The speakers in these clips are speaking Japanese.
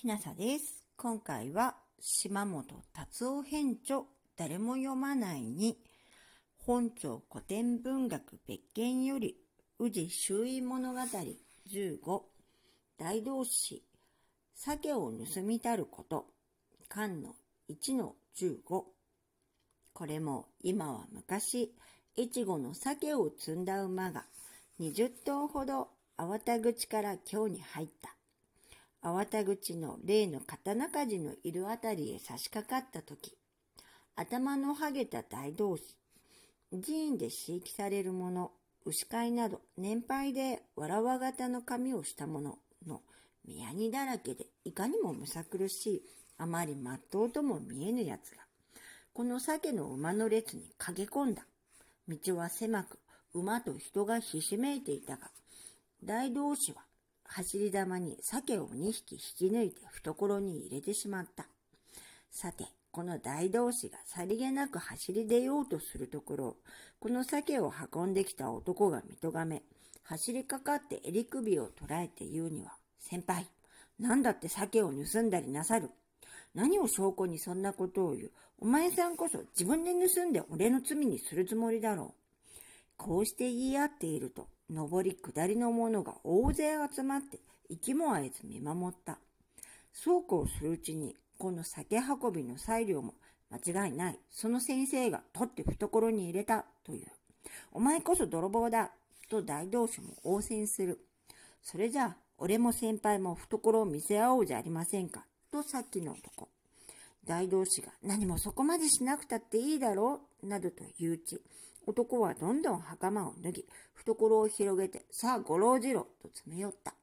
きなさです。今回は島本達夫編著誰も読まないに本庁古典文学別件より宇治周囲物語15大同志酒を盗みたること巻の1の15これも今は昔越後の酒を積んだ馬が20頭ほど粟田口から京に入った粟田口の例の刀鍛冶のいるあたりへ差し掛かった時頭のはげた大同士寺院で飼育される者牛飼いなど年配でわらわ型の髪をした者のの宮にだらけでいかにもむさ苦しいあまりまっとうとも見えぬやつがこの鮭の馬の列に駆け込んだ。道は狭く馬と人がひしめいていたが大同士は走り玉に鮭を2匹引き抜いて懐に入れてしまった。さて、この大同士がさりげなく走り出ようとするところ、この鮭を運んできた男が見とがめ、走りかかって襟首を捉えて言うには、先輩、なんだって鮭を盗んだりなさる。何を証拠にそんなことを言う。お前さんこそ自分で盗んで俺の罪にするつもりだろう。こうして言い合っていると、上り下りの者が大勢集まって息も合えず見守った。そうこうするうちに、この酒運びの裁量も間違いない。その先生が取って懐に入れたという。お前こそ泥棒だと大同士も応戦する。それじゃあ、俺も先輩も懐を見せ合おうじゃありませんか。とさっきの男。大同士が何もそこまでしなくたっていいだろうなどと言ううち、男はどんどん袴を脱ぎ、懐を広げて、さあごろうじろと詰め寄った。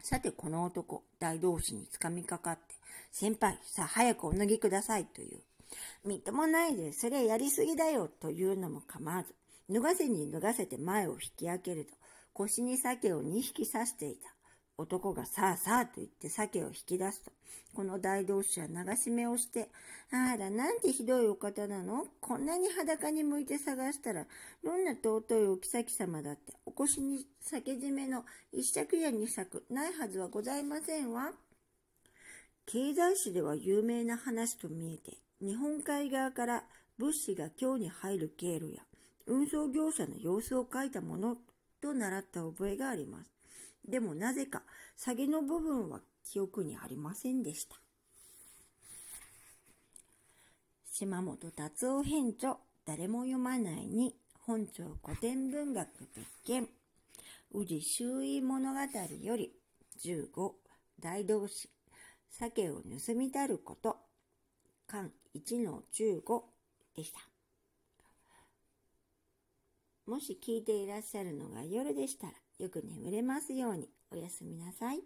さてこの男、大同士につかみかかって、先輩、さあ早くお脱ぎくださいという。みっともないで、それやりすぎだよというのも構わず、脱がせに脱がせて前を引き開けると、腰に鮭を2匹刺していた。男がさあさあと言って鮭を引き出すと、この大同士は流し目をして、あら、なんてひどいお方なの？こんなに裸に向いて探したら、どんな尊いお妃様だって、お腰に酒締めの一尺や二尺ないはずはございませんわ。経済史では有名な話と見えて、日本海側から物資が京に入る経路や、運送業者の様子を書いたものと習った覚えがあります。でもなぜか、下げの部分は記憶にありませんでした。島本達夫編著、誰も読まないに、本庁古典文学別件、宇治周囲物語より、15、大同士、鮭を盗みたること、巻1の15でした。もし聞いていらっしゃるのが夜でしたら、よく眠れますようにおやすみなさい。